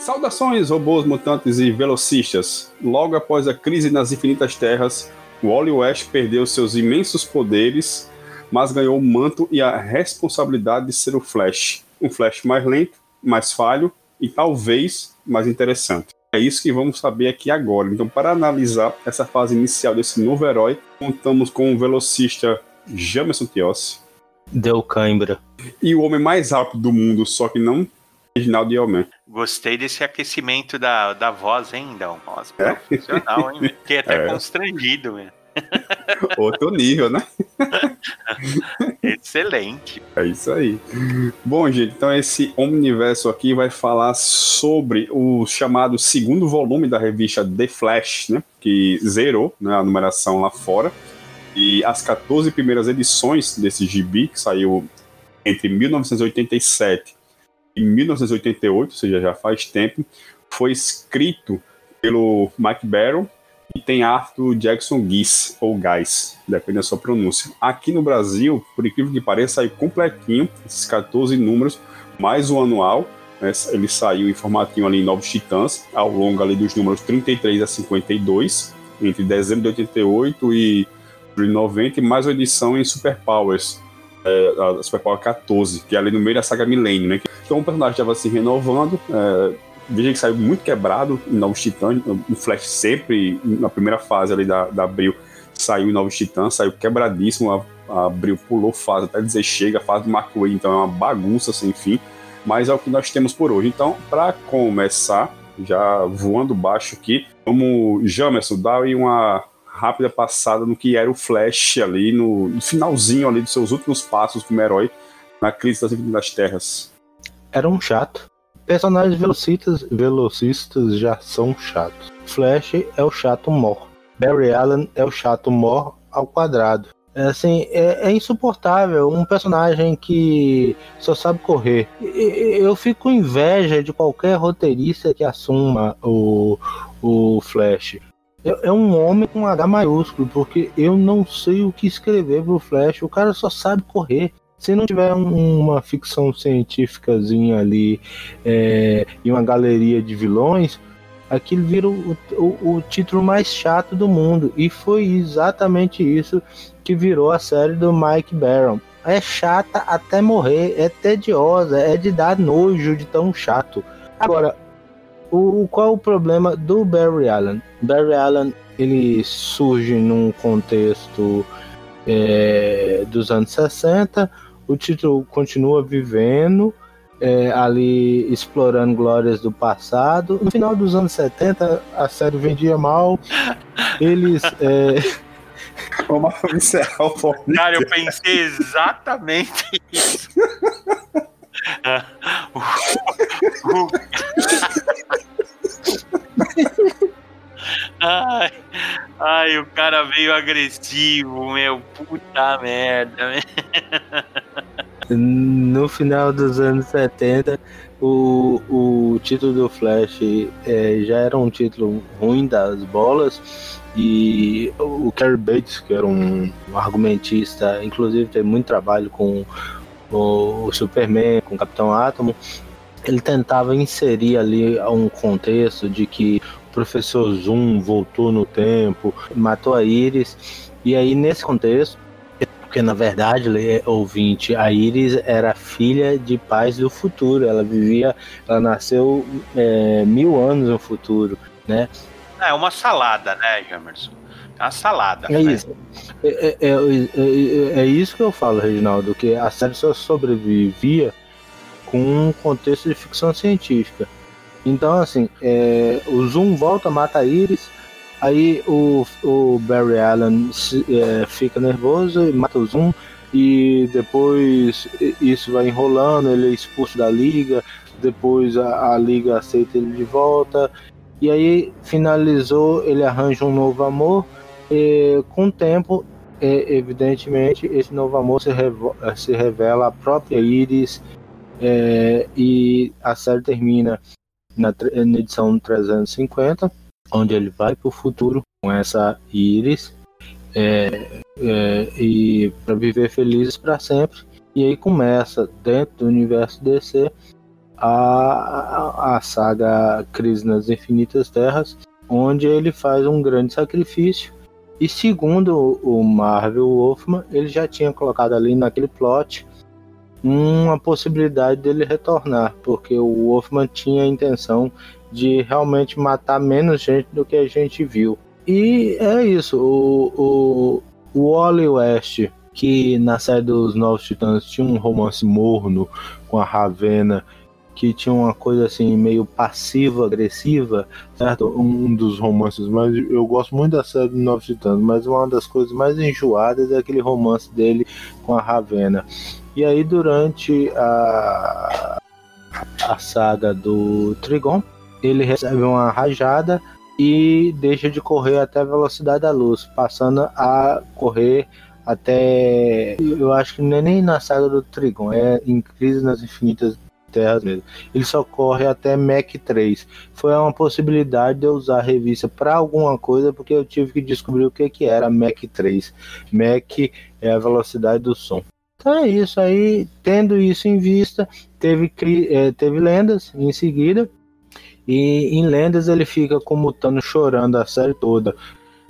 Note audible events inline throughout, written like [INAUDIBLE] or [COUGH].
Saudações, robôs, mutantes e velocistas. Logo após a crise nas infinitas terras, Wally West perdeu seus imensos poderes, mas ganhou o manto e a responsabilidade de ser o Flash. Um Flash mais lento, mais falho e talvez mais interessante. É isso que vamos saber aqui agora. Então, para analisar essa fase inicial desse novo herói, contamos com o velocista Jamerson Tiossi. Deu cãibra. E o homem mais rápido do mundo, só que não Reginaldo Yelman. Gostei desse aquecimento da, da voz, hein, Dão? Nossa, é? profissional, hein? Fiquei até [LAUGHS] é. constrangido, velho. [LAUGHS] Outro nível, né? [LAUGHS] Excelente. É isso aí. Bom, gente, então esse Omniverso aqui vai falar sobre o chamado segundo volume da revista The Flash, né? Que zerou né, a numeração lá fora. E as 14 primeiras edições desse gibi, que saiu entre 1987 em 1988, ou seja, já faz tempo, foi escrito pelo Mike Barron e tem arte do Jackson Gies, ou Guys, depende da sua pronúncia. Aqui no Brasil, por incrível que pareça, saiu completinho, esses 14 números, mais o anual, né, ele saiu em formatinho ali em Novos Titãs, ao longo ali dos números 33 a 52, entre dezembro de 88 e 90, e mais uma edição em Super Powers, é, a Super Power 14, que é ali no meio da saga Millennium, né? Então o personagem estava se renovando. É, veja que saiu muito quebrado em Novos Titãs. O Flash sempre, na primeira fase ali da, da Abril, saiu em Novos Titãs, saiu quebradíssimo. A, a Abril pulou fase até dizer chega, a fase do Wade, então é uma bagunça sem fim. Mas é o que nós temos por hoje. Então, para começar, já voando baixo aqui, vamos, Jamerson, dar aí uma rápida passada no que era o Flash ali, no, no finalzinho ali dos seus últimos passos como herói na crise das Infinitas Terras. Era um chato. Personagens velocistas, velocistas já são chatos. Flash é o chato mor. Barry Allen é o chato mor ao quadrado. É, assim, é, é, insuportável um personagem que só sabe correr. Eu fico com inveja de qualquer roteirista que assuma o, o Flash. É, é um homem com H maiúsculo, porque eu não sei o que escrever pro Flash. O cara só sabe correr. Se não tiver um, uma ficção científicazinha ali é, e uma galeria de vilões, aquilo vira o, o, o, título mais chato do mundo. E foi exatamente isso que virou a série do Mike Barron. É chata até morrer, é tediosa, é de dar nojo de tão chato. Agora, o, qual o problema do Barry Allen? Barry Allen ele surge num contexto é, dos anos 60, o título continua vivendo, é, ali explorando glórias do passado. No final dos anos 70, a série vendia mal. Eles. [LAUGHS] É... Vamos encerrar o Cara, eu pensei exatamente isso. ai, ai, o cara veio agressivo, meu. Puta merda. No final dos anos 70, o, o título do Flash é, já era um título ruim das bolas. E o Kerry Bates, que era um, um argumentista, inclusive teve muito trabalho com o Superman, com o Capitão Átomo, ele tentava inserir ali um contexto de que o professor Zoom voltou no tempo, matou a Iris, e aí nesse contexto, porque na verdade, ouvinte, a Iris era filha de pais do futuro, ela vivia, ela nasceu é, mil anos no futuro, né? É uma salada, né, Jamerson? É uma salada. É né? isso. É, é, é, é, isso que eu falo, Reginaldo, que a série só sobrevivia com um contexto de ficção científica. Então, assim, é, o Zoom volta, mata a Iris, aí o, o Barry Allen se, é, fica nervoso e mata o Zoom, e depois isso vai enrolando, ele é expulso da liga, depois a, a liga aceita ele de volta, e aí finalizou, ele arranja um novo amor, e com o tempo, evidentemente, esse novo amor se, se revela a própria Iris é, e a série termina na, na, edição 350 onde ele vai para o futuro com essa íris é, é, e para viver felizes para sempre. E aí começa dentro do universo DC a, a saga Crise nas Infinitas Terras, onde ele faz um grande sacrifício. E segundo o Marvel Wolfman, ele já tinha colocado ali naquele plot uma possibilidade dele retornar, porque o Wolfman tinha a intenção de realmente matar menos gente do que a gente viu. E é isso, o, o, o Wally West, que na série dos Novos Titãs tinha um romance morno com a Ravena que tinha uma coisa assim meio passiva, agressiva, certo? Um dos romances, mas eu gosto muito da série do Novos Titãs, mas uma das coisas mais enjoadas é aquele romance dele com a Ravena. E aí durante a a saga do Trigon, ele recebe uma rajada e deixa de correr até a velocidade da luz, passando a correr até. Eu acho que não é nem na saga do Trigon, é em Crise nas Infinitas Terras mesmo. Ele só corre até Mac 3. Foi uma possibilidade de eu usar a revista para alguma coisa, porque eu tive que descobrir o que, que era Mac 3. Mac é a velocidade do som. Então é isso aí, tendo isso em vista, teve, é, teve lendas em seguida. E em lendas ele fica como Thanos chorando a série toda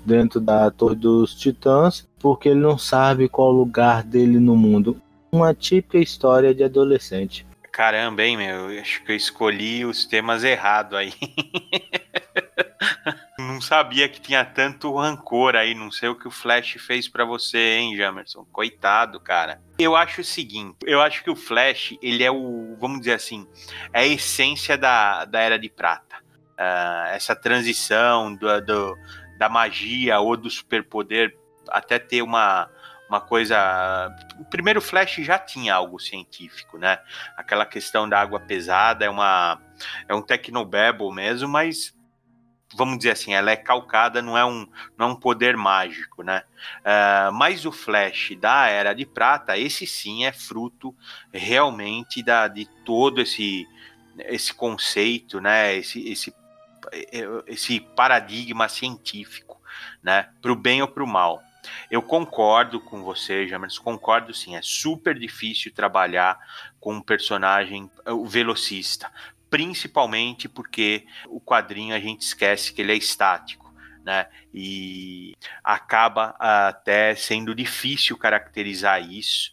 dentro da Torre dos Titãs, porque ele não sabe qual o lugar dele no mundo. Uma típica história de adolescente. Caramba, hein, meu? Acho que eu escolhi os temas errados aí. [LAUGHS] não sabia que tinha tanto rancor aí. Não sei o que o Flash fez para você, hein, Jamerson? Coitado, cara. Eu acho o seguinte: eu acho que o Flash, ele é o, vamos dizer assim, é a essência da, da Era de Prata. Uh, essa transição do, do, da magia ou do superpoder até ter uma uma coisa. O primeiro Flash já tinha algo científico, né? Aquela questão da água pesada é uma é um tecnobabble mesmo, mas vamos dizer assim, ela é calcada, não é um, não é um poder mágico, né? Uh, mas o Flash da Era de Prata, esse sim é fruto realmente da, de todo esse, esse conceito, né? Esse, esse, esse paradigma científico, né? Para o bem ou para o mal. Eu concordo com você, James, concordo sim. É super difícil trabalhar com um personagem, o velocista, principalmente porque o quadrinho a gente esquece que ele é estático. Né? E acaba até sendo difícil caracterizar isso,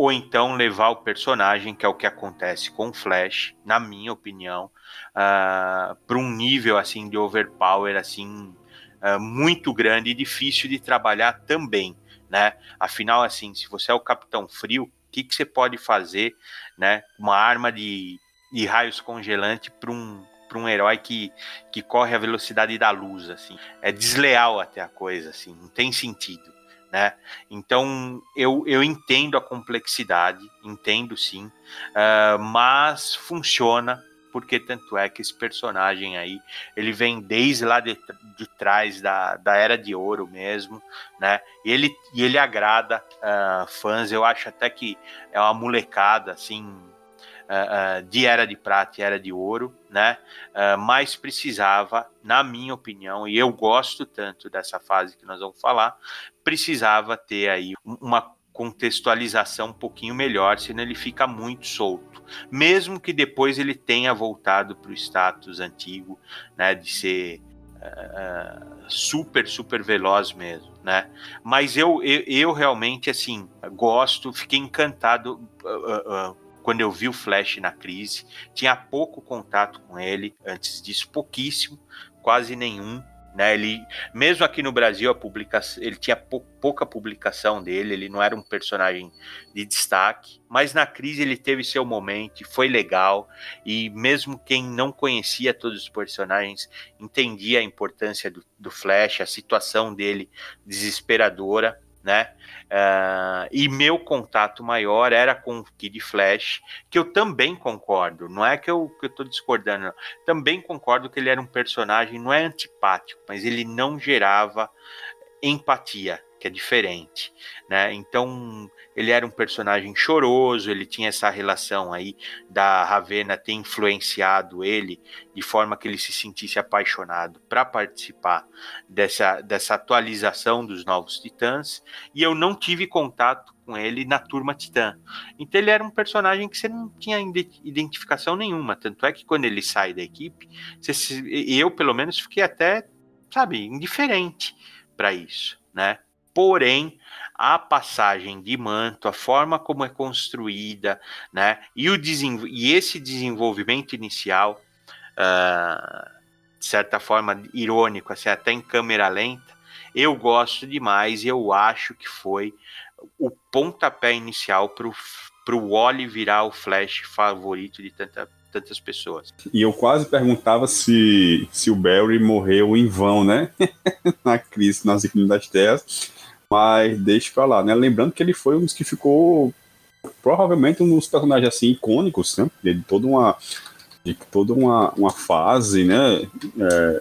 ou então levar o personagem, que é o que acontece com o Flash, na minha opinião, uh, ah, para um nível assim de overpower assim uh, muito grande e difícil de trabalhar também, né? Afinal, assim, se você é o Capitão Frio, o que, que você pode fazer, né? Uma arma de, de raios congelante para um para um herói que, que corre a velocidade da luz, assim. É desleal até a coisa, assim, não tem sentido, né? Então, eu, eu entendo a complexidade, entendo sim, uh, mas funciona porque tanto é que esse personagem aí, ele vem desde lá de, de trás da, da Era de Ouro mesmo, né? E ele, e ele agrada uh, fãs, eu acho até que é uma molecada, assim, uh, uh, de Era de Prata e Era de Ouro, né? mas precisava, na minha opinião, e eu gosto tanto dessa fase que nós vamos falar, precisava ter aí uma contextualização um pouquinho melhor, senão ele fica muito solto. Mesmo que depois ele tenha voltado para o status antigo, né, de ser uh, super, super veloz mesmo, né? Mas eu, eu, eu realmente, assim, gosto, fiquei encantado uh, uh, quando eu vi o Flash na crise. Tinha pouco contato com ele, antes disso, pouquíssimo, quase nenhum. Né, ele, mesmo aqui no Brasil, ele tinha pou, pouca publicação dele, ele não era um personagem de destaque, mas na crise ele teve seu momento, foi legal, e mesmo quem não conhecia todos os personagens entendia a importância do, do Flash, a situação dele desesperadora, né? Uh, e meu contato maior era com o Kid Flash, que eu também concordo, não é que eu, que eu tô discordando, não. também concordo que ele era um personagem, não é antipático, mas ele não gerava empatia, que é diferente, né? Então ele era um personagem choroso, ele tinha essa relação aí da Ravena ter influenciado ele de forma que ele se sentisse apaixonado para participar dessa, dessa atualização dos Novos Titãs, e eu não tive contato com ele na Turma Titã. Então ele era um personagem que você não tinha identificação nenhuma, tanto é que quando ele sai da equipe, você, eu pelo menos fiquei até, sabe, indiferente para isso, né? Porém, a passagem de manto, a forma como é construída, né? E, o e esse desenvolvimento inicial, uh, de certa forma irônico, assim, até em câmera lenta, eu gosto demais e eu acho que foi o pontapé inicial para o Wally virar o Flash favorito de tanta, tantas pessoas. E eu quase perguntava se, se o Barry morreu em vão, né? [LAUGHS] Na crise nas Infinitas Terras mas deixa pra lá, né? Lembrando que ele foi um dos que ficou provavelmente um dos personagens assim icônicos, né? De toda uma de toda uma, uma fase, né? É,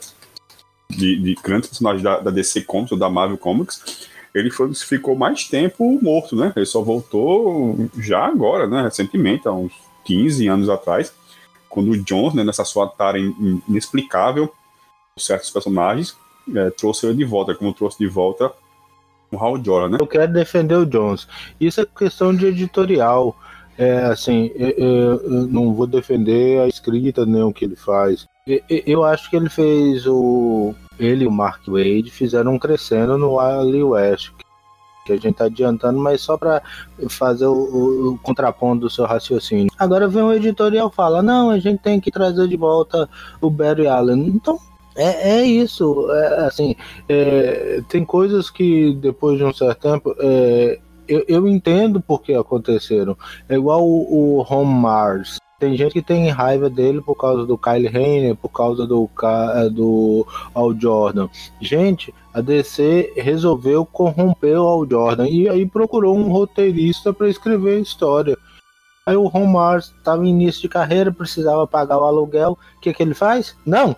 de, de grandes personagens da, da DC Comics ou da Marvel Comics. Ele foi que ficou mais tempo morto, né? Ele só voltou já agora, né? Recentemente, há uns 15 anos atrás, quando o Jones, né, nessa sua tarefa inexplicável, certos personagens, é, trouxe ele de volta, como trouxe de volta o Hal Jordan, né? Eu quero defender o Jones. Isso é questão de editorial. É assim, eu, eu não vou defender a escrita nem o que ele faz. Eu, eu acho que ele fez o. Ele e o Mark Wade fizeram um crescendo no Ali West, que a gente tá adiantando, mas só para fazer o, o, contraponto do seu raciocínio. Agora vem o editorial fala: não, a gente tem que trazer de volta o Barry Allen. Então é, é isso, é, assim, é, tem coisas que depois de um certo tempo é, eu, eu entendo porque aconteceram. É igual o, o Mars. Tem gente que tem raiva dele por causa do Kyle Rayner, por causa do, é, do Al Jordan. Gente, a DC resolveu corromper o Al Jordan e aí procurou um roteirista para escrever a história. Aí o Ron Mars estava em início de carreira, precisava pagar o aluguel. O que, que ele faz? Não,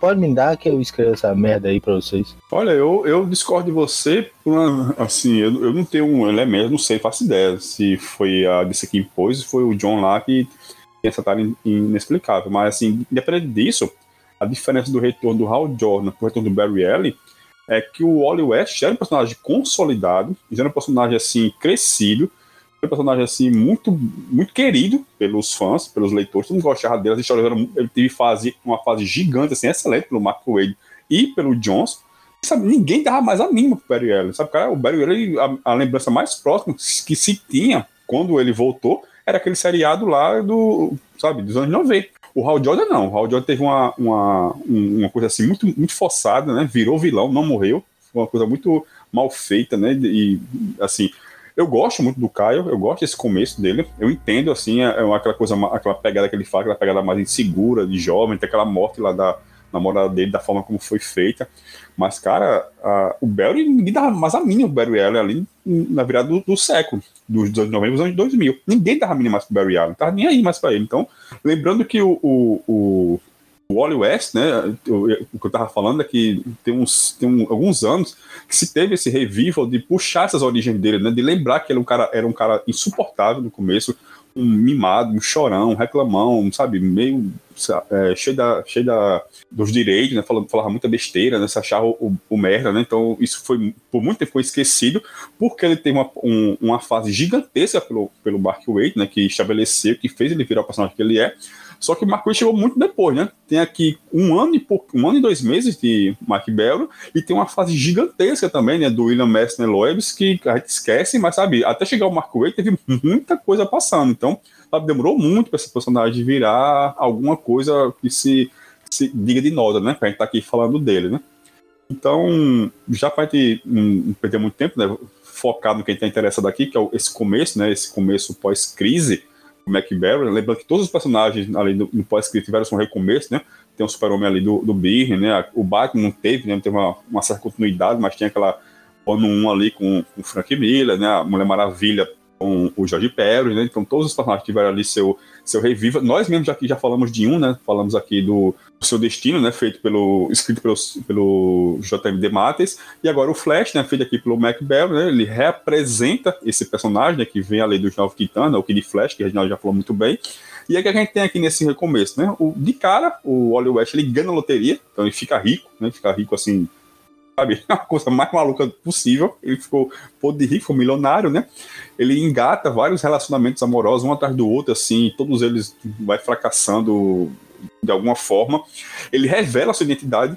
pode me dar que eu escrevo essa merda aí pra vocês. Olha, eu, eu discordo de você, uma, assim, eu, eu não tenho um elemento, não sei, faço ideia se foi a DC que impôs, foi o John lá que tem essa tarefa inexplicável. Mas, assim, independente disso, a diferença do retorno do Hal Jordan pro retorno do Barry Allen é que o Wally West era um personagem consolidado, era um personagem, assim, crescido, um personagem assim muito muito querido pelos fãs, pelos leitores, todo mundo gostava dele, ele teve fase, uma fase gigante, assim, excelente pelo Mark Wade e pelo Jones. Sabe, ninguém dava mais a mínima pro Barry Allen, sabe, cara, o Barry Allen, a, a, lembrança mais próxima que se tinha quando ele voltou era aquele seriado lá do, sabe, dos anos 90. O Hal Jordan não, o Hal Jordan teve uma, uma, uma coisa assim muito, muito forçada, né, virou vilão, não morreu, foi uma coisa muito mal feita, né, e assim, eu gosto muito do Caio, eu gosto desse começo dele. Eu entendo, assim, é, é aquela coisa, aquela pegada que ele faz, aquela pegada mais insegura, de jovem, tem aquela morte lá da namorada dele, da forma como foi feita. Mas, cara, a, o Barry, ninguém dava mais a mínima o Barry Allen ali na virada do, do século, dos anos 90 dos anos 2000. Ninguém dava a mínima mais pro Barry Allen, não tava nem aí mais pra ele. Então, lembrando que o, o, o o Wally West, né, o, o que eu tava falando é que tem, uns, tem um, alguns anos que se teve esse revival de puxar essas origens dele, né, de lembrar que ele era um cara, era um cara insuportável no começo, um mimado, um chorão, um reclamão, sabe, meio é, cheio, da, cheio da, dos direitos, né, falava, falava muita besteira, né, se achava o, o, merda, né, então isso foi, por muito tempo foi esquecido, porque ele tem uma, um, uma fase gigantesca pelo, pelo Mark Waid, né, que estabeleceu, que fez ele virar o personagem que ele é, só que o Mark chegou muito depois, né? Tem aqui um ano e pouco, um ano e dois meses de Mark Bell e tem uma fase gigantesca também, né? Do William Messner Loebs, que a gente esquece, mas sabe, até chegar o Mark Waid teve muita coisa passando. Então, sabe, demorou muito para esse personagem virar alguma coisa que se, se diga de nota, né? Pra gente estar tá aqui falando dele, né? Então, já para gente não perder muito tempo, né? Focar no que a gente está interessado aqui, que é esse começo, né? Esse começo pós-crise McBarry, lembrando que todos os personagens ali do pós-escrito tiveram um recomeço, né? Tem o super-homem ali do, do Byrne, né? O Batman não teve, né? Teve uma, uma certa continuidade, mas tinha aquela ano 1 ali com, com o Frank Miller, né? A Mulher Maravilha com o Jorge Pérez, né? Então todos os personagens tiveram ali seu, seu reviva. Nós mesmos aqui já falamos de um, né? Falamos aqui do, Seu Destino, né? Feito pelo. escrito pelo, pelo JMD Mates. E agora o Flash, né? Feito aqui pelo Mac Bell, né? Ele representa esse personagem, né? Que vem além dos Nove Titanos, o Kid Flash, que a gente já falou muito bem. E é que a gente tem aqui nesse recomeço, né? O, de cara, o Wally West ele ganha loteria, então ele fica rico, né? Fica rico assim sabe? [LAUGHS] A coisa mais maluca possível. Ele ficou de rico, milionário, né? Ele engata vários relacionamentos amorosos, um atrás do outro, assim, todos eles vai fracassando de alguma forma. Ele revela sua identidade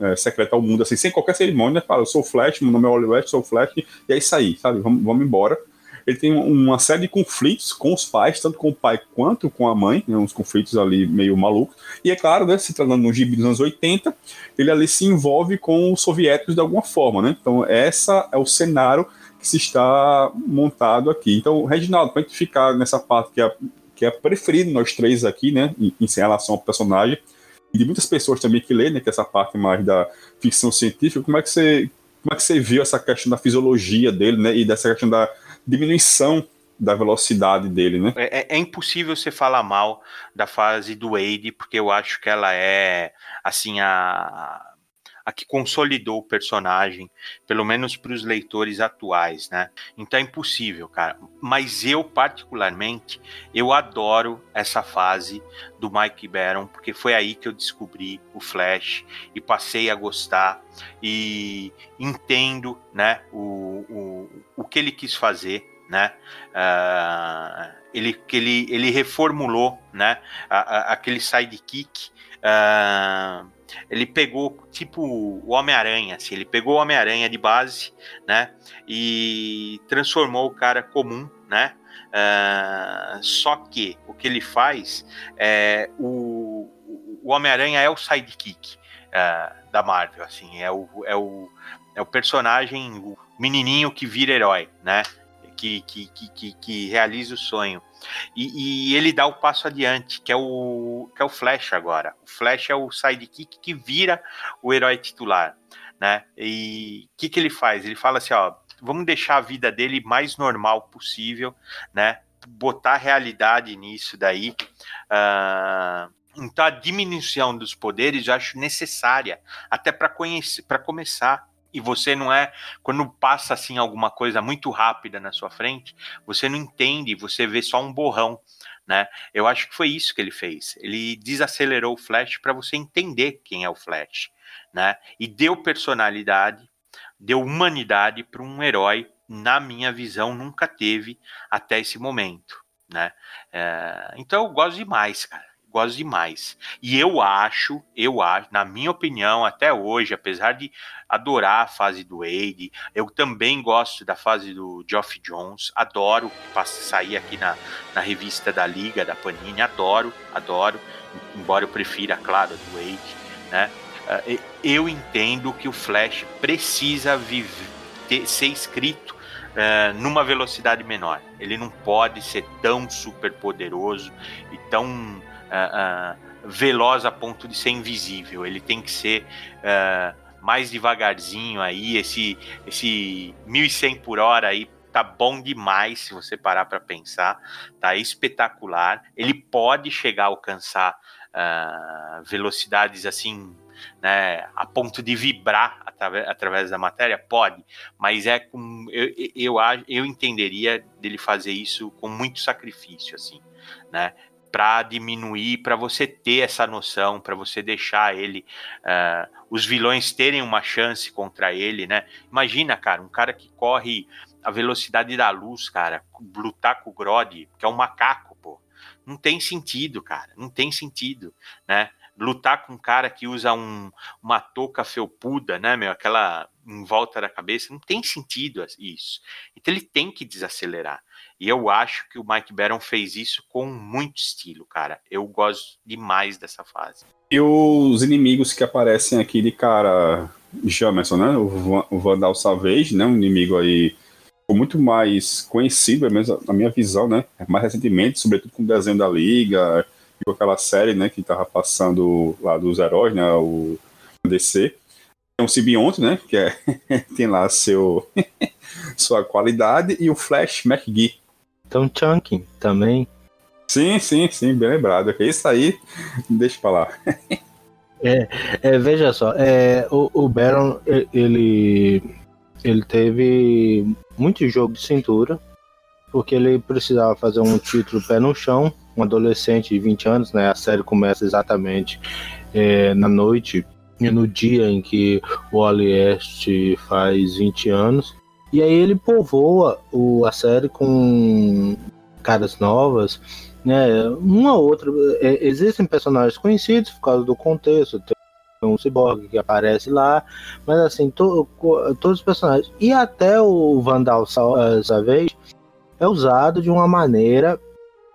é, secreta ao mundo, assim, sem qualquer cerimônia. Fala, eu sou Flash, meu nome é West, sou Flash, e é isso aí, sabe? Vamos, vamos embora ele tem uma série de conflitos com os pais, tanto com o pai quanto com a mãe, né, uns conflitos ali meio malucos. E é claro, né, se tratando no gibi dos anos 80, ele ali se envolve com os soviéticos de alguma forma, né? Então, essa é o cenário que se está montado aqui. Então, Reginaldo, para a gente ficar nessa parte que é, que é preferido nós três aqui, né, em, em relação ao personagem, e de muitas pessoas também que lê, né, que é essa parte mais da ficção científica, como é que você como é que você viu essa questão da fisiologia dele, né, e dessa questão da diminuição da velocidade dele, né? É, é, impossível você falar mal da fase do Wade, porque eu acho que ela é, assim, a, a que consolidou o personagem, pelo menos para os leitores atuais, né? Então é impossível, cara. Mas eu, particularmente, eu adoro essa fase do Mike Baron, porque foi aí que eu descobri o Flash e passei a gostar e entendo, né, o, o, o que ele quis fazer, né? Uh, ele, ele, ele reformulou, né? A, a, aquele sidekick. Uh, ele pegou tipo o Homem-Aranha, assim, ele pegou o Homem-Aranha de base, né? E transformou o cara comum, né? Uh, só que o que ele faz é o, o Homem-Aranha é o sidekick uh, da Marvel, assim, é o, é o, é o personagem, o menininho que vira herói, né? Que, que, que, que, realiza o sonho. E, e, ele dá o passo adiante, que é o, que é o Flash agora. O Flash é o sidekick que vira o herói titular. Né? E o que, que ele faz? Ele fala assim: ó, vamos deixar a vida dele mais normal possível, né? Botar realidade nisso daí. Uh, então a diminuição dos poderes eu acho necessária, até para conhecer, para começar e você não é quando passa assim alguma coisa muito rápida na sua frente, você não entende, você vê só um borrão, né? Eu acho que foi isso que ele fez. Ele desacelerou o Flash para você entender quem é o Flash, né? E deu personalidade, deu humanidade para um herói, na minha visão, nunca teve até esse momento, né? É, então eu gosto demais, cara gosto demais. E eu acho, eu acho, na minha opinião, até hoje, apesar de adorar a fase do Wade, eu também gosto da fase do Geoff Jones, adoro sair aqui na, na revista da Liga, da Panini, adoro, adoro, embora eu prefira, claro, a do Wade, né? Eh, eu entendo que o Flash precisa viver, ter, ser escrito uh, numa velocidade menor. Ele não pode ser tão super poderoso e tão uh, uh, veloz a ponto de ser invisível. Ele tem que ser uh, mais devagarzinho aí. Esse, esse 1100 por hora aí tá bom demais se você parar para pensar. Tá espetacular. Ele pode chegar a alcançar velocidades assim né, a ponto de vibrar através, através da matéria? Pode, mas é com. Eu, eu, eu entenderia dele fazer isso com muito sacrifício, assim, né? Para diminuir, para você ter essa noção, para você deixar ele, uh, os vilões terem uma chance contra ele, né? Imagina, cara, um cara que corre a velocidade da luz, cara, lutar com o Grodd, que é um macaco, pô. Não tem sentido, cara, não tem sentido, né? Lutar com um cara que usa um, uma touca felpuda, né, meu, aquela em volta da cabeça, não tem sentido isso. Então ele tem que desacelerar. E eu acho que o Mike Baron fez isso com muito estilo, cara. Eu gosto demais dessa fase. E os inimigos que aparecem aqui de cara, Jamerson, né? O Vandal Savage, né? Um inimigo aí muito mais conhecido, mesmo na minha visão, né? Mais recentemente, sobretudo com o desenho da Liga, com aquela série, né? Que tava passando lá dos heróis, né? O DC. Tem um Sibionte, né? Que é, [LAUGHS] tem lá seu, [LAUGHS] sua qualidade, e o Flash McGee, Então, Chunking também. Sim, sim, sim, bem lembrado. Isso aí, [LAUGHS] deixa pra lá. é, é, veja só, é, o, o Baron, ele, ele teve muito jogo de cintura, porque ele precisava fazer um título pé no chão, um adolescente de 20 anos, né? A série começa exatamente é, na noite e no dia em que o Oli Est faz 20 anos. E aí ele povoa o, a série com caras novas, né? Uma ou outra. É, existem personagens conhecidos por causa do contexto. Tem um cyborg que aparece lá, mas assim, to, todos os personagens. E até o Vandal eh, Savage é usado de uma maneira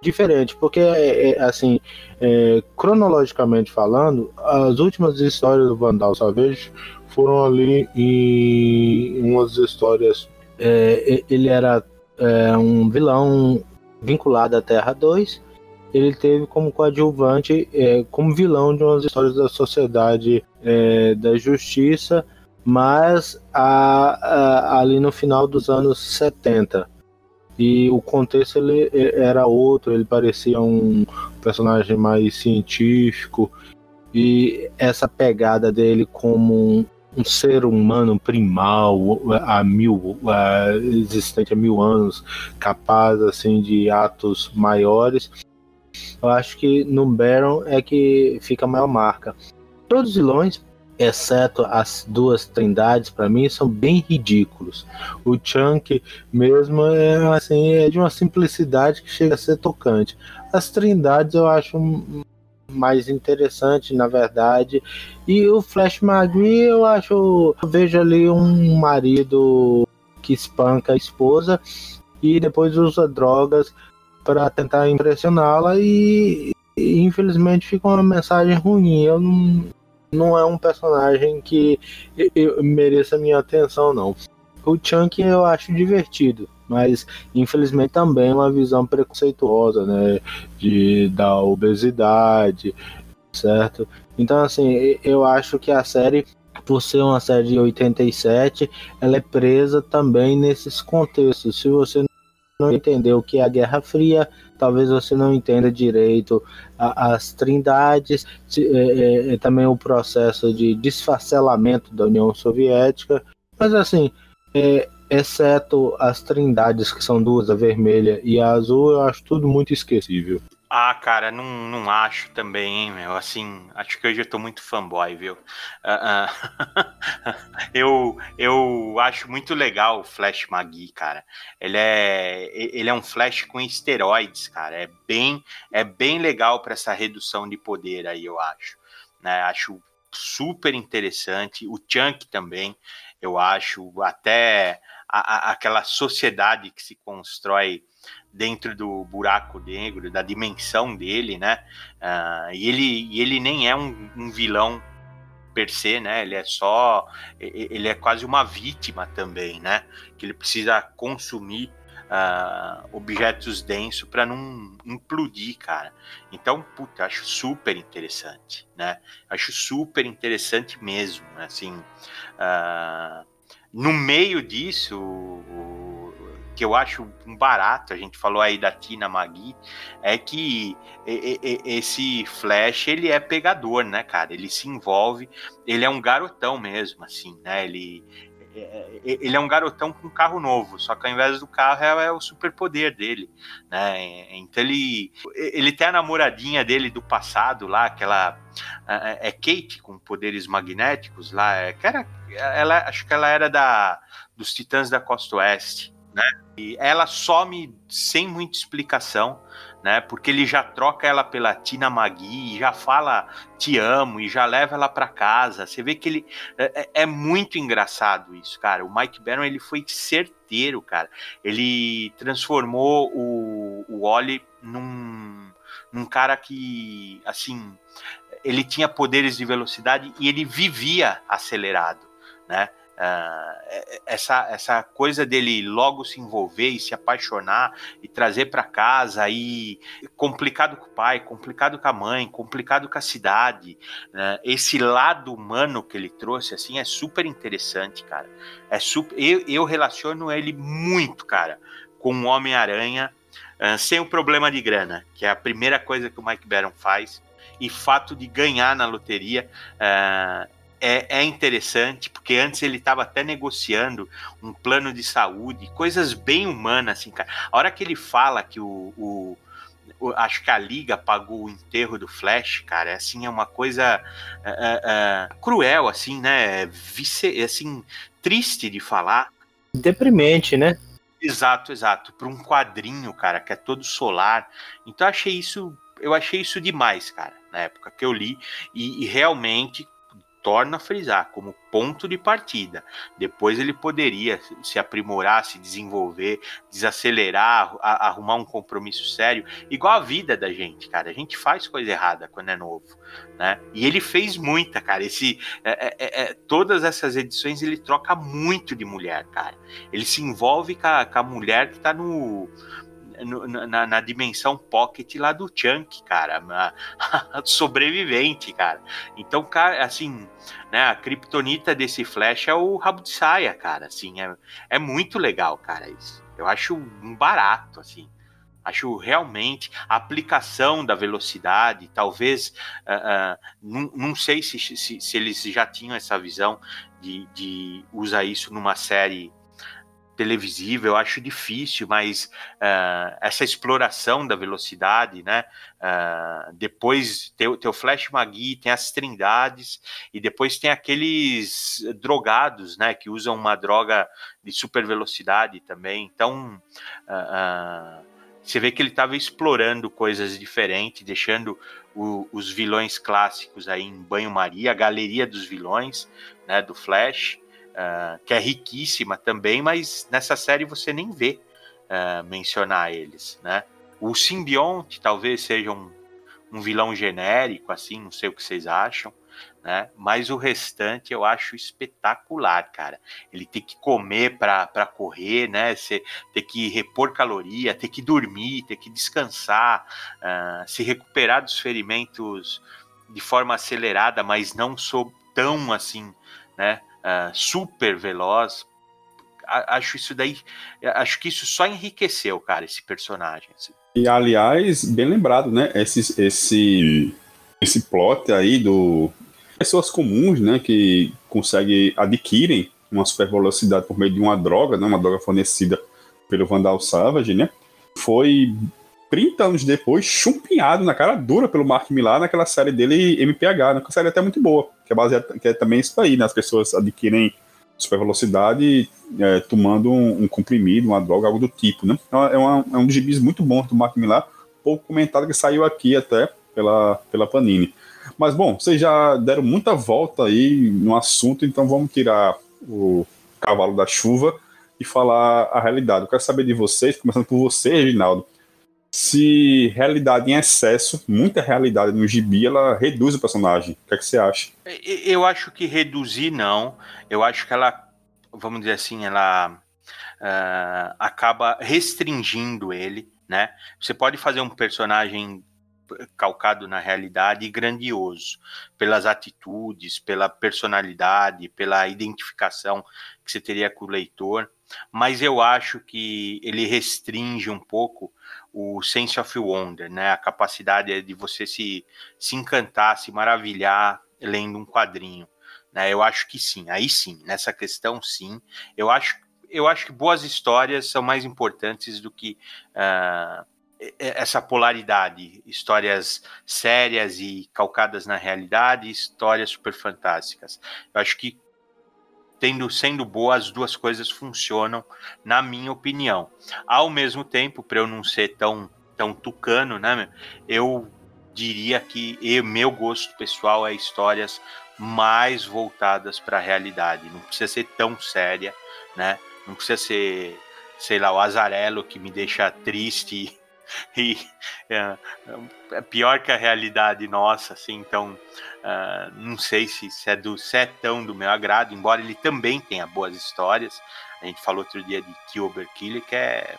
diferente, porque é, é, assim, é, cronologicamente falando, as últimas histórias do Vandal Savage foram ali em umas histórias. É, ele era é, um vilão vinculado à Terra 2. Ele teve como coadjuvante, é, como vilão de umas histórias da Sociedade é, da Justiça, mas a, a, ali no final dos anos 70 e o contexto ele era outro, ele parecia um personagem mais científico e essa pegada dele como um, ser humano primal há mil existente há mil anos capaz assim de atos maiores eu acho que no Baron é que fica a maior marca todos os vilões exceto as duas trindades, para mim, são bem ridículos. O Chunk mesmo é assim, é de uma simplicidade que chega a ser tocante. As trindades eu acho mais interessante, na verdade. E o Flash McGee, eu acho, eu vejo ali um marido que espanca a esposa e depois usa drogas para tentar impressioná-la e, e, infelizmente fica uma mensagem ruim. Eu não não é um personagem que eu, mereça minha atenção, não. O Chunk eu acho divertido, mas infelizmente também é uma visão preconceituosa, né? De, da obesidade, certo? Então, assim, eu acho que a série, por ser uma série de 87, ela é presa também nesses contextos. Se você não entender o que é a Guerra Fria, talvez você não entenda direito as trindades, é, é, também o processo de desfacelamento da União Soviética, mas assim, é, exceto as trindades que são duas, a vermelha e a azul, eu acho tudo muito esquecível. Ah, cara, não, não acho também, hein, meu. Assim, acho que hoje eu tô muito fanboy, viu? Uh, uh, [LAUGHS] eu, eu acho muito legal o Flash Magui, cara. Ele é, ele é um Flash com esteroides, cara. É bem, é bem legal para essa redução de poder aí, eu acho. Né? Acho super interessante. O Chunk também, eu acho. Até a, a, aquela sociedade que se constrói dentro do buraco negro, da dimensão dele, né? Uh, e, ele, e ele nem é um, um, vilão per se, né? Ele é só. Ele é quase uma vítima também, né? Que ele precisa consumir uh, objetos densos para não implodir, cara. Então, puta, acho super interessante, né? Acho super interessante mesmo, assim. Uh, no meio disso, que eu acho um barato, a gente falou aí da Tina Magui, é que esse Flash, ele é pegador, né, cara? Ele se envolve, ele é um garotão mesmo, assim, né? Ele, ele é um garotão com carro novo, só que ao invés do carro é, é o superpoder dele, né? Então ele ele tem a namoradinha dele do passado lá, aquela é Kate com poderes magnéticos lá, que era ela acho que ela era da dos Titãs da Costa Oeste, né? E ela some sem muita explicação, né? Porque ele já troca ela pela Tina Magui, já fala te amo e já leva ela para casa. Você vê que ele é, é, é, muito engraçado isso, cara. O Mike Barron ele foi certeiro, cara. Ele transformou o, o Oli num, num cara que, assim, ele tinha poderes de velocidade e ele vivia acelerado, né? Uh, essa, essa coisa dele logo se envolver e se apaixonar e trazer para casa e complicado com o pai, complicado com a mãe, complicado com a cidade, né? esse lado humano que ele trouxe assim é super interessante, cara. É super, eu, eu relaciono ele muito, cara, com o Homem Aranha uh, sem o problema de grana, que é a primeira coisa que o Mike Barron faz, e fato de ganhar na loteria. Uh, é, é, interessante, porque antes ele estava até negociando um plano de saúde, coisas bem humanas, assim, cara. A hora que ele fala que o, o acho que a Liga pagou o enterro do Flash, cara, assim, é uma coisa uh, uh, cruel, assim, né? Vice, assim, triste de falar. Deprimente, né? Exato, exato. Para um quadrinho, cara, que é todo solar. Então eu achei isso, eu achei isso demais, cara, na época que eu li. E, e realmente, torna a frisar como ponto de partida. Depois ele poderia se aprimorar, se desenvolver, desacelerar, arrumar um compromisso sério, igual a vida da gente, cara. A gente faz coisa errada quando é novo, né? E ele fez muita, cara. Esse, é, é, é, é todas essas edições ele troca muito de mulher, cara. Ele se envolve com a, com a mulher que tá no na, na, dimensão pocket lá do Chunk, cara. [LAUGHS] sobrevivente, cara. Então, cara, assim, né, a criptonita desse Flash é o rabo de saia, cara. Assim, é, é muito legal, cara, isso. Eu acho um barato, assim. Acho realmente a aplicação da velocidade, talvez, uh, uh, não, não sei se, se, se, eles já tinham essa visão de, de usar isso numa série televisiva, eu acho difícil, mas uh, essa exploração da velocidade, né? Uh, depois tem, tem o Flash Magui, tem as Trindades, e depois tem aqueles drogados, né? Que usam uma droga de super velocidade também. Então, uh, você vê que ele estava explorando coisas diferentes, deixando o, os vilões clássicos aí em banho-maria, a galeria dos vilões, né? Do Flash uh, que é riquíssima também, mas nessa série você nem vê uh, mencionar eles, né? O simbionte talvez seja um, um vilão genérico, assim, não sei o que vocês acham, né? Mas o restante eu acho espetacular, cara. Ele tem que comer para correr, né? Você tem que repor caloria, tem que dormir, tem que descansar, uh, se recuperar dos ferimentos de forma acelerada, mas não sou tão assim, né? Uh, super veloz. acho isso daí. Acho que isso só enriqueceu, cara, esse personagem. Assim. E aliás, bem lembrado, né? Esse, esse, esse plot aí do. Pessoas comuns, né? Que conseguem, adquirem uma super velocidade por meio de uma droga, né? Uma droga fornecida pelo Vandal Savage, né? Foi 30 anos depois, chumpinhado na cara dura pelo Mark Millar naquela série dele MPH, né? Que é série até muito boa, que é baseada, que é também isso aí, né? As pessoas adquirem super velocidade é, tomando um, um, comprimido, uma droga, algo do tipo, né? Então, é, uma, é um dos gibis muito bom do Mark Millar, pouco comentado que saiu aqui até pela, pela Panini. Mas bom, vocês já deram muita volta aí no assunto, então vamos tirar o cavalo da chuva e falar a realidade. Eu quero saber de vocês, começando por você, Reginaldo se realidade em excesso, muita realidade no gibi, ela reduz o personagem. O que, é que você acha? Eu acho que reduzir não. Eu acho que ela, vamos dizer assim, ela uh, acaba restringindo ele, né? Você pode fazer um personagem calcado na realidade e grandioso pelas atitudes, pela personalidade, pela identificação que você teria com o leitor, mas eu acho que ele restringe um pouco o sense of wonder, né? A capacidade de você se, se encantar, se maravilhar lendo um quadrinho. Né? Eu acho que sim, aí sim, nessa questão sim. Eu acho, eu acho que boas histórias são mais importantes do que uh, essa polaridade, histórias sérias e calcadas na realidade, histórias super fantásticas. Eu acho que tendo sendo boa, as duas coisas funcionam, na minha opinião. Ao mesmo tempo, para eu não ser tão, tão tucano, né, eu diria que eu, meu gosto pessoal é histórias mais voltadas para a realidade. Não precisa ser tão séria, né? Não precisa ser, sei lá, o azarelo que me deixa triste [LAUGHS] e é, é, pior que a realidade nossa, assim, então uh, não sei se, se, é do se é tão do meu agrado, embora ele também tenha boas histórias. A gente falou outro dia de Kilber Killer, que é,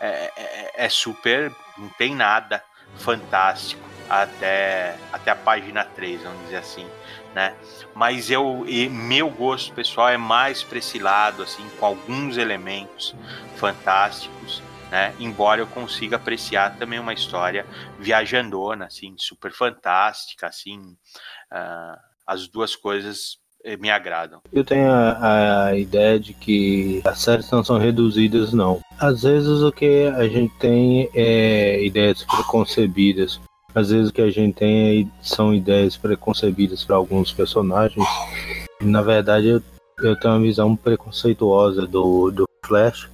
é, é, é, super, não tem nada fantástico até, até a página 3, vamos dizer assim, né? Mas eu, meu gosto pessoal é mais para esse lado, assim, com alguns elementos fantásticos né? Embora eu consiga apreciar também uma história viajandona, assim, super fantástica, assim, uh, as duas coisas eh, me agradam. Eu tenho a, a, ideia de que as séries não são reduzidas, não. Às vezes o que a gente tem é ideias preconcebidas. Às vezes o que a gente tem é, são ideias preconcebidas para alguns personagens. Na verdade, eu, eu tenho uma visão preconceituosa do, do Flash,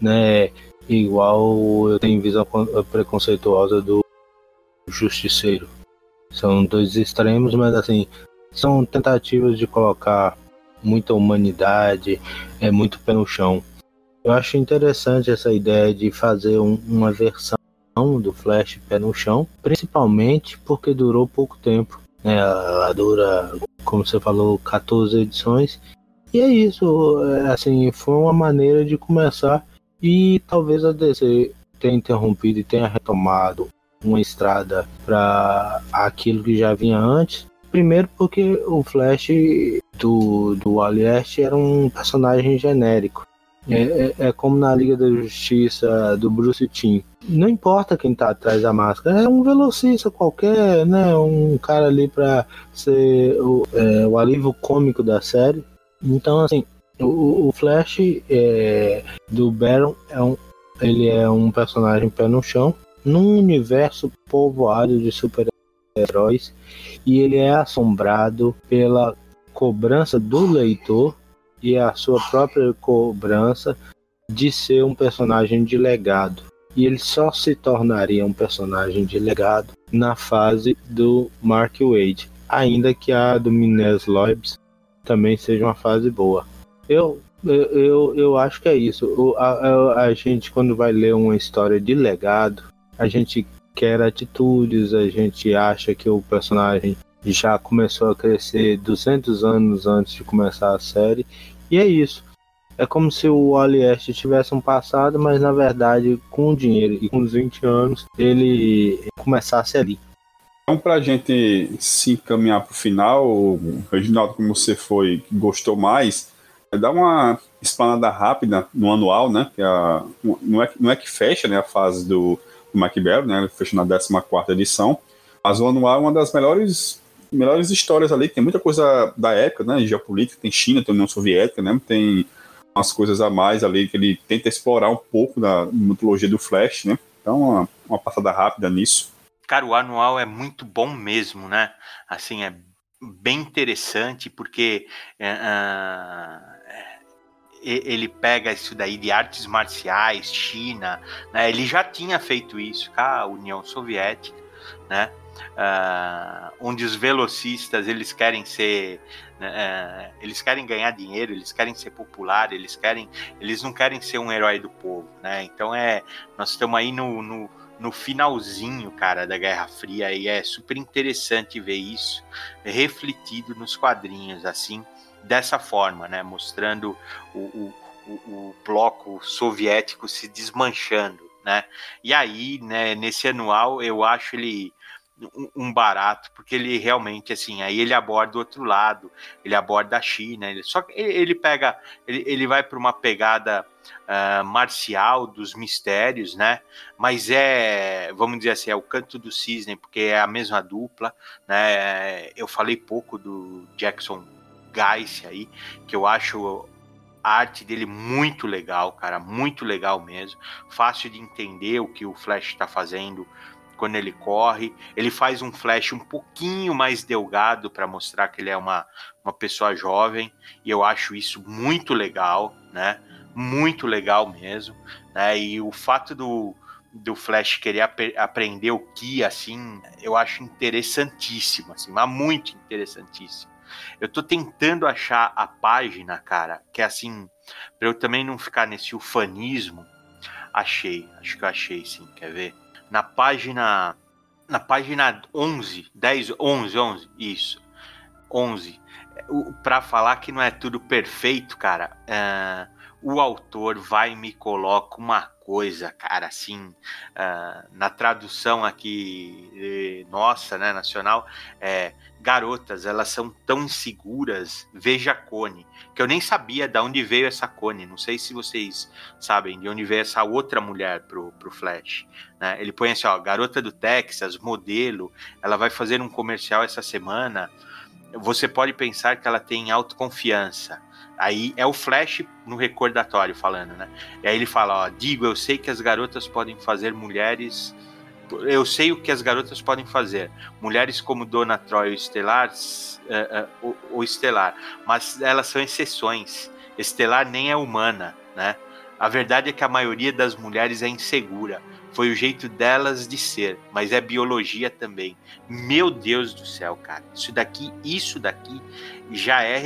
né? Igual eu tenho visão preconceituosa do Justiceiro. São dois extremos, mas assim, são tentativas de colocar muita humanidade, é muito pé no chão. Eu acho interessante essa ideia de fazer um, uma versão do Flash pé no chão, principalmente porque durou pouco tempo. Né? Ela dura, como você falou, 14 edições. E é isso, é, assim, foi uma maneira de começar e talvez a DC tenha interrompido e tenha retomado uma estrada para aquilo que já vinha antes. Primeiro porque o Flash do, do Aliest era um personagem genérico. É, é, é, como na Liga da Justiça do Bruce Timm. Não importa quem tá atrás da máscara, é um velocista qualquer, né? Um cara ali para ser o, é, o alívio cômico da série. Então, assim, o, o Flash é, do Baron é um, ele é um personagem pé no chão num universo povoado de super-heróis e ele é assombrado pela cobrança do leitor e a sua própria cobrança de ser um personagem de legado. E ele só se tornaria um personagem de legado na fase do Mark Wade, ainda que a do Minas Loebs também seja uma fase boa. Eu, eu, eu acho que é isso. O, a, a, gente, quando vai ler uma história de legado, a gente quer atitudes, a gente acha que o personagem já começou a crescer 200 anos antes de começar a série, e é isso. É como se o Alieste tivesse um passado, mas na verdade, com o dinheiro e com os 20 anos, ele começasse ali. Então, para a gente se encaminhar para o final, Reginaldo, como você foi, gostou mais, Dá uma explanada rápida no anual, né? Que é a, não, é, não é que fecha né, a fase do, do McBell, né? Ele fecha na 14 edição. Mas o anual é uma das melhores, melhores histórias ali. Tem muita coisa da época, né? Geopolítica, tem China, tem União Soviética, né? Tem umas coisas a mais ali que ele tenta explorar um pouco da mitologia do Flash, né? Então, uma, uma passada rápida nisso. Cara, o anual é muito bom mesmo, né? Assim, é bem interessante porque uh, ele pega isso daí de artes marciais, China, né? Ele já tinha feito isso com a União Soviética, né? Uh, onde os velocistas eles querem ser uh, eles querem ganhar dinheiro eles querem ser popular eles querem eles não querem ser um herói do povo né então é nós estamos aí no, no, no finalzinho cara da Guerra Fria e é super interessante ver isso refletido nos quadrinhos assim dessa forma, né? Mostrando o, o, o, bloco soviético se desmanchando, né? E aí, né, nesse anual, eu acho ele um barato, porque ele realmente, assim, aí ele aborda o outro lado, ele aborda a China, ele, só que ele pega, ele, ele vai para uma pegada uh, marcial dos mistérios, né? Mas é, vamos dizer assim, é o canto do cisne, porque é a mesma dupla, né? Eu falei pouco do Jackson Aí, que eu acho a arte dele muito legal, cara, muito legal mesmo. Fácil de entender o que o Flash está fazendo quando ele corre. Ele faz um Flash um pouquinho mais delgado para mostrar que ele é uma, uma pessoa jovem, e eu acho isso muito legal, né? Muito legal mesmo, né? E o fato do, do Flash querer ap aprender o Ki, assim, eu acho interessantíssimo, assim, mas muito interessantíssimo. Eu tô tentando achar a página, cara, que é assim, para eu também não ficar nesse ufanismo. Achei, acho que eu achei sim, quer ver? Na página na página 11, 10, 11, 11, isso. 11. Para falar que não é tudo perfeito, cara, uh, o autor vai e me coloca uma coisa, cara, assim, uh, na tradução aqui eh, nossa, né, nacional, é, garotas, elas são tão inseguras, veja Cone, que eu nem sabia de onde veio essa Cone, não sei se vocês sabem de onde veio essa outra mulher pro, pro Flash, né, ele põe assim, ó, garota do Texas, modelo, ela vai fazer um comercial essa semana, você pode pensar que ela tem autoconfiança, Aí é o Flash no recordatório falando, né? E aí ele fala, ó, digo, eu sei que as garotas podem fazer mulheres. Eu sei o que as garotas podem fazer. Mulheres como Dona Troy ou Estelar, uh, uh, Estelar, mas elas são exceções. Estelar nem é humana, né? A verdade é que a maioria das mulheres é insegura. Foi o jeito delas de ser, mas é biologia também. Meu Deus do céu, cara. Isso daqui, isso daqui já é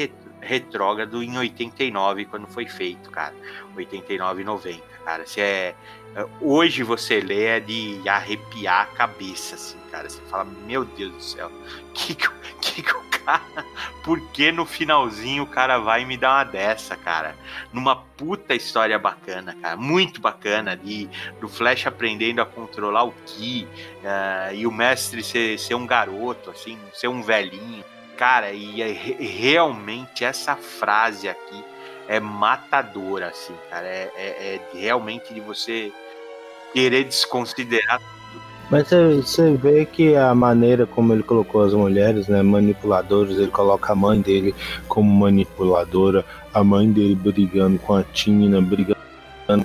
retrógrado em 89, quando foi feito, cara. 89 e 90, cara. Se é, é, hoje você lê é de arrepiar a cabeça, assim, cara. Você fala, meu Deus do céu, [LAUGHS] que que, que, que o cara. Por que no finalzinho o cara vai me dar uma dessa, cara? Numa puta história bacana, cara. Muito bacana de, do Flash aprendendo a controlar o Ki uh, e o mestre ser, ser um garoto, assim, ser um velhinho. Cara, e é, realmente essa frase aqui é matadora, assim, cara. É, é, é realmente de você querer desconsiderar. Mas você vê que a maneira como ele colocou as mulheres, né, manipuladoras, ele coloca a mãe dele como manipuladora, a mãe dele brigando com a Tina, brigando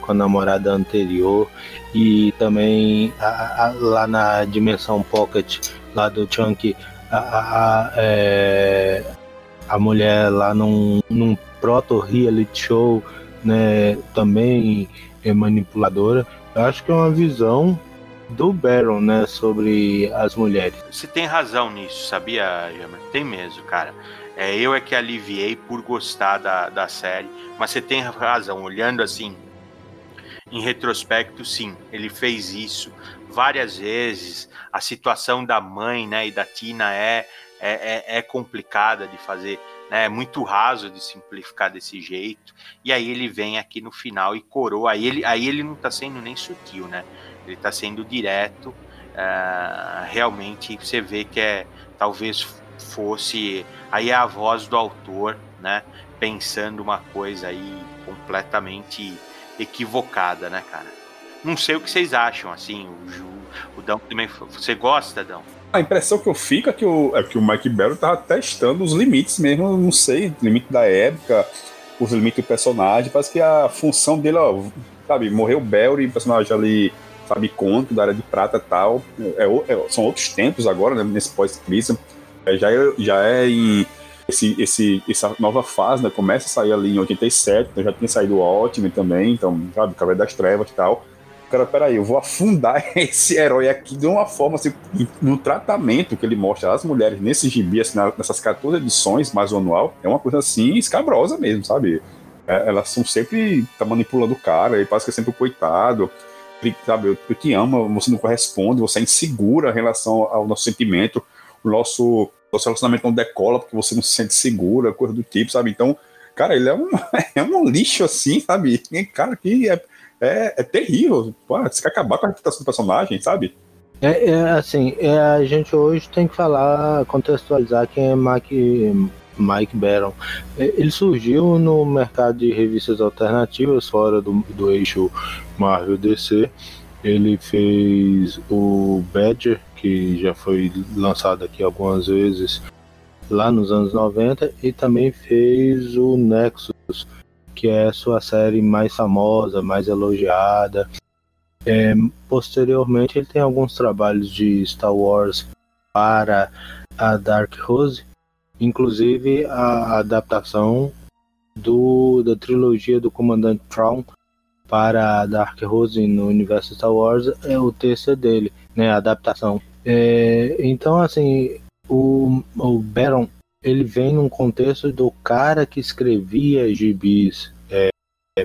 com a namorada anterior e também a, a, lá na dimensão Pocket, lá do Chunk, a, a, é, a mulher lá num, num proto-reality show, né, também é manipuladora. Eu acho que é uma visão do Baron, né, sobre as mulheres. Você tem razão nisso, sabia, Jammer? Tem mesmo, cara. É, eu é que aliviei por gostar da, da série, mas você tem razão, olhando assim, em retrospecto, sim, ele fez isso várias vezes. A situação da mãe né, e da Tina é, é, é, é complicada de fazer, né, é muito raso de simplificar desse jeito. E aí ele vem aqui no final e coroa. Aí ele, aí ele não está sendo nem sutil, né? Ele está sendo direto. Uh, realmente você vê que é talvez fosse aí é a voz do autor, né? Pensando uma coisa aí completamente equivocada, né, cara? Não sei o que vocês acham, assim, o, o Dão também. Você gosta, Dão? A impressão que eu fico é que o, é que o Mike Barrow tava testando os limites mesmo, não sei, limite da época, os limites do personagem. Parece que a função dele, ó, sabe, morreu Barry, o personagem ali, sabe, conto da área de prata tal. É, é, são outros tempos agora, né, nesse pós-crise. É, já, é, já é em esse, esse, essa nova fase, né? Começa a sair ali em 87, então já tinha saído o Ótimo também, então, sabe, Cavaleiro das Trevas e tal. Cara, peraí, eu vou afundar [LAUGHS] esse herói aqui de uma forma assim, no tratamento que ele mostra às mulheres nesse gibi, assim, nessas 14 edições mais o anual, é uma coisa assim escabrosa mesmo, sabe? É, elas são sempre tá manipulando o cara, ele parece que é sempre o coitado. Sabe, eu, eu te amo, você não corresponde, você é insegura em relação ao nosso sentimento, o nosso nosso relacionamento não decola porque você não se sente segura, coisa do tipo, sabe? Então, cara, ele é um, [LAUGHS] é um lixo assim, sabe? Cara, que é, é, é terrível. Pô, você quer acabar com a reputação do personagem, sabe? É, é assim, é, a gente hoje tem que falar, contextualizar quem é Mike, Mike Barron. É, ele surgiu no mercado de revistas alternativas fora do, do eixo Marvel DC. Ele fez o Badger, que já foi lançado aqui algumas vezes lá nos anos 90, e também fez o Nexus, que é sua série mais famosa, mais elogiada. É, posteriormente, ele tem alguns trabalhos de Star Wars para a Dark Rose, inclusive a adaptação do, da trilogia do Comandante Traum para a Dark Rose no universo Star Wars é o texto dele, né, a adaptação. É, então, assim, o, o Baron ele vem num contexto do cara que escrevia gibis é,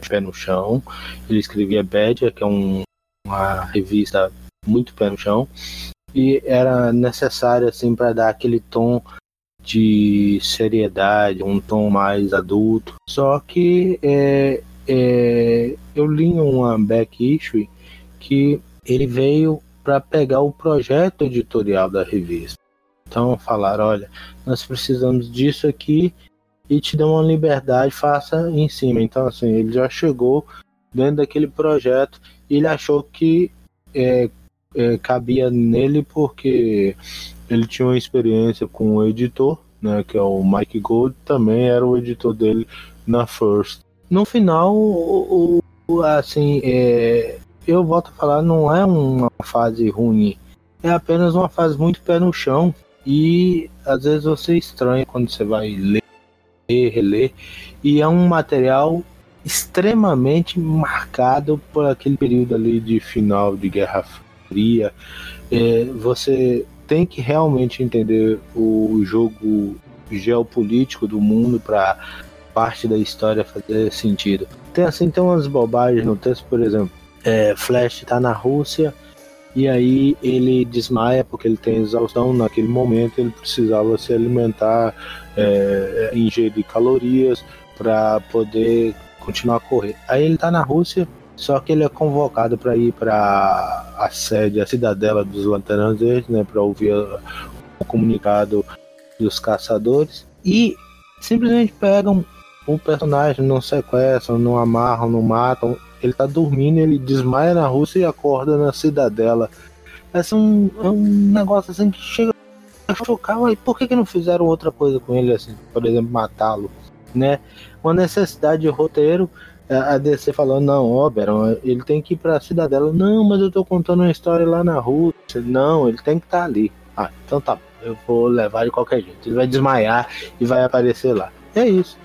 pé no chão. Ele escrevia Badger, que é um, uma revista muito pé no chão, e era necessário assim para dar aquele tom de seriedade, um tom mais adulto. Só que é, é, eu li uma back issue que ele veio para pegar o projeto editorial da revista. Então falaram, olha, nós precisamos disso aqui e te dão uma liberdade, faça em cima. Então assim, ele já chegou dentro daquele projeto e ele achou que é, é, cabia nele porque ele tinha uma experiência com o editor, né, que é o Mike Gold, também era o editor dele na First. No final, o, o assim, é, eu volto a falar, não é uma fase ruim, é apenas uma fase muito pé no chão e às vezes você estranha quando você vai ler, reler, e é um material extremamente marcado por aquele período ali de final de Guerra Fria. É, você tem que realmente entender o jogo geopolítico do mundo para parte da história fazer sentido. Tem assim, tem umas bobagens no texto, por exemplo, é, Flash está na Rússia e aí ele desmaia porque ele tem exaustão. Naquele momento ele precisava se alimentar, é, ingerir calorias para poder continuar a correr. Aí ele está na Rússia, só que ele é convocado para ir para a sede, a cidadela dos Lanternas Verdes, né, para ouvir o comunicado dos caçadores e simplesmente pegam o personagem, não sequestram, não amarram, não matam. Ele tá dormindo, ele desmaia na Rússia e acorda na cidadela. É um, é um negócio assim que chega a chocar. E por que, que não fizeram outra coisa com ele assim? Por exemplo, matá-lo, né? Uma necessidade de roteiro. A DC falando, não, Oberon, ele tem que ir pra cidadela. Não, mas eu tô contando uma história lá na Rússia. Não, ele tem que estar tá ali. Ah, então tá, eu vou levar de qualquer jeito. Ele vai desmaiar e vai aparecer lá. É isso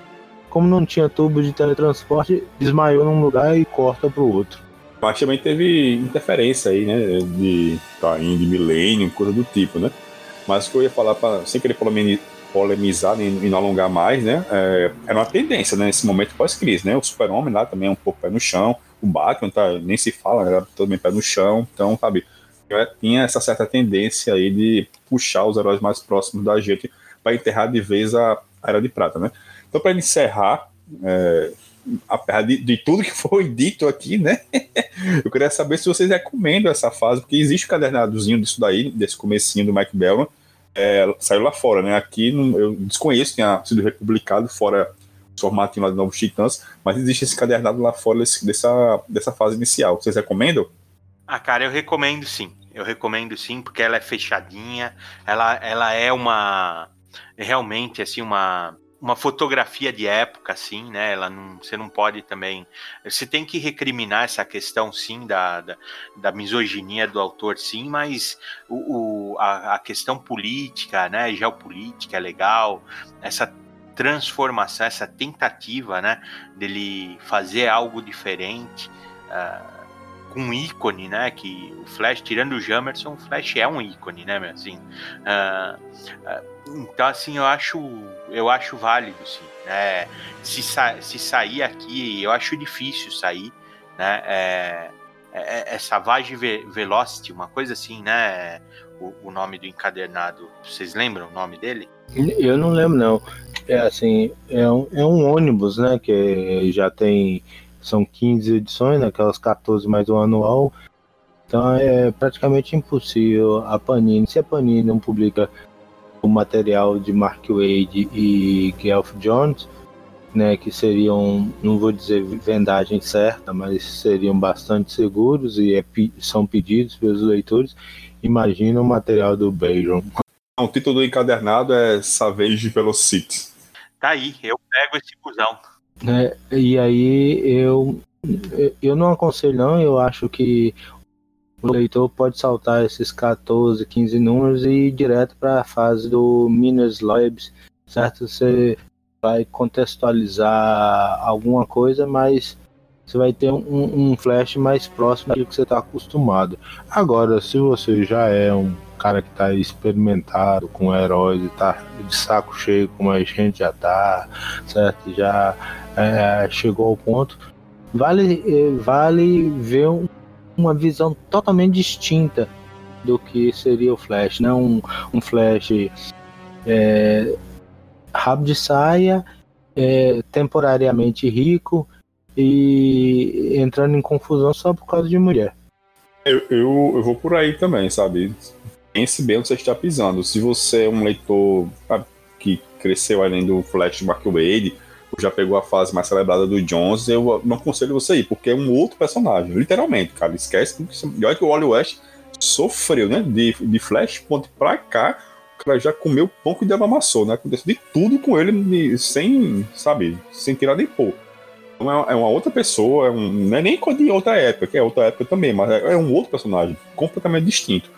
como não tinha tubo de teletransporte, desmaiou num lugar e corta pro outro. Mas também teve interferência aí, né? De Caim, de milênio, coisa do tipo, né? Mas o que eu ia falar, pra, sem querer polemizar e não alongar mais, né? É, era uma tendência, né? Nesse momento pós-crise, né? O Super-Homem lá também é um pouco pé no chão, o Batman tá, nem se fala, né? Também pé no chão, então, sabe? Tinha essa certa tendência aí de puxar os heróis mais próximos da gente para enterrar de vez a Era de Prata, né? Então, para encerrar, é, apesar de, de, tudo que [LAUGHS] foi dito aqui, né? eu queria saber se vocês recomendam essa fase, porque existe o um cadernadozinho disso daí, desse comecinho do Mike Bellman, é, saiu lá fora, né? Aqui eu desconheço, tinha sido republicado fora o formatinho lá de Novos Titãs, mas existe esse cadernado lá fora desse, dessa, dessa fase inicial. Vocês recomendam? Ah, cara, eu recomendo sim. Eu recomendo sim, porque ela é fechadinha, ela, ela é uma. Realmente, assim, uma uma fotografia de época, assim, né? Ela não, você não pode também. Você tem que recriminar essa questão, sim, da, da, da misoginia do autor, sim, mas o, o a, a, questão política, né? Geopolítica é legal, essa transformação, essa tentativa, né? Dele fazer algo diferente. Uh, um ícone, né? Que o Flash, tirando o Jamerson, o Flash é um ícone, né? Assim, uh, uh, então, assim, eu acho, eu acho válido, sim. Né? Se, sa se sair aqui, eu acho difícil sair, né? É, é, é, Savage Velocity, uma coisa assim, né? O, o, nome do encadernado. Vocês lembram o nome dele? Eu não lembro, não. É assim, é um, é um ônibus, né? Que já tem são 15 edições, né, aquelas 14 mais o anual. Então é praticamente impossível a Panini, se a Panini não publica o material de Mark Wade e Geoff Jones, né, que seriam, não vou dizer vendagem certa, mas seriam bastante seguros e é, são pedidos pelos leitores. Imagina o material do Bayron. O título do encadernado é Savage Velocity. Tá aí, eu pego esse busão. É, e aí eu, eu não aconselho não, eu acho que o leitor pode saltar esses 14, 15 números e ir direto para a fase do Minas Labs, certo? Você vai contextualizar alguma coisa, mas você vai ter um, um flash mais próximo daquilo que você está acostumado. Agora, se você já é um cara que está experimentado com heróis e tá de saco cheio, como a gente já tá, certo? Já é, chegou ao ponto. Vale, é, vale ver um, uma visão totalmente distinta do que seria o Flash, né? Um, um Flash é, rabo de saia, é, temporariamente rico e entrando em confusão só por causa de mulher. Eu, eu, eu vou por aí também, sabe? Pense bem onde você está pisando. Se você é um leitor que cresceu além do Flash Mark Wade, já pegou a fase mais celebrada do Jones, eu não aconselho você ir, porque é um outro personagem, literalmente, cara. Esquece. E olha que o Wally West sofreu, né? De, de Flashpoint pra cá, o cara já comeu pão que diabo amassou, né? Aconteceu de tudo com ele, sem, sabe, sem tirar nem pôr. Então é, é uma outra pessoa, é um, não é nem de outra época, que é outra época também, mas é, é um outro personagem, completamente distinto.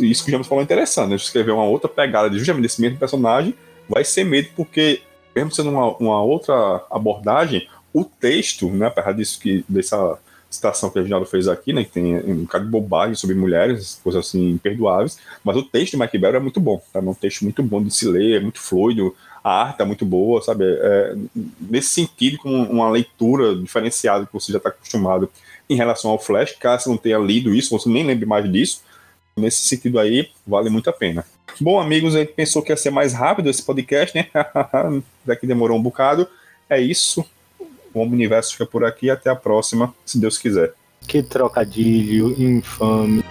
Isso que o James falou é interessante, né? Escrever uma outra pegada de justamente desse mesmo personagem vai ser medo, porque, mesmo sendo uma, uma outra abordagem, o texto, né, apesar disso que, dessa citação que a Reginaldo fez aqui, né, que tem um bocado de bobagem sobre mulheres, coisas assim imperdoáveis, mas o texto de Mike Bell é muito bom, tá? é um texto muito bom de se ler, é muito fluido, a arte é muito boa, sabe? É, nesse sentido, com uma leitura diferenciada que você já está acostumado em relação ao Flash, caso você não tenha lido isso, você nem lembre mais disso, nesse sentido aí, vale muito a pena. Bom, amigos, a gente pensou que ia ser mais rápido esse podcast, né? [LAUGHS] Daqui demorou um bocado. É isso. O Universo fica por aqui. Até a próxima, se Deus quiser. Que trocadilho infame.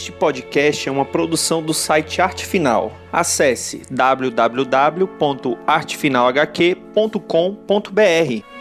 Este podcast é uma produção do site Arte Final. Acesse www.artefinalhq.com.br.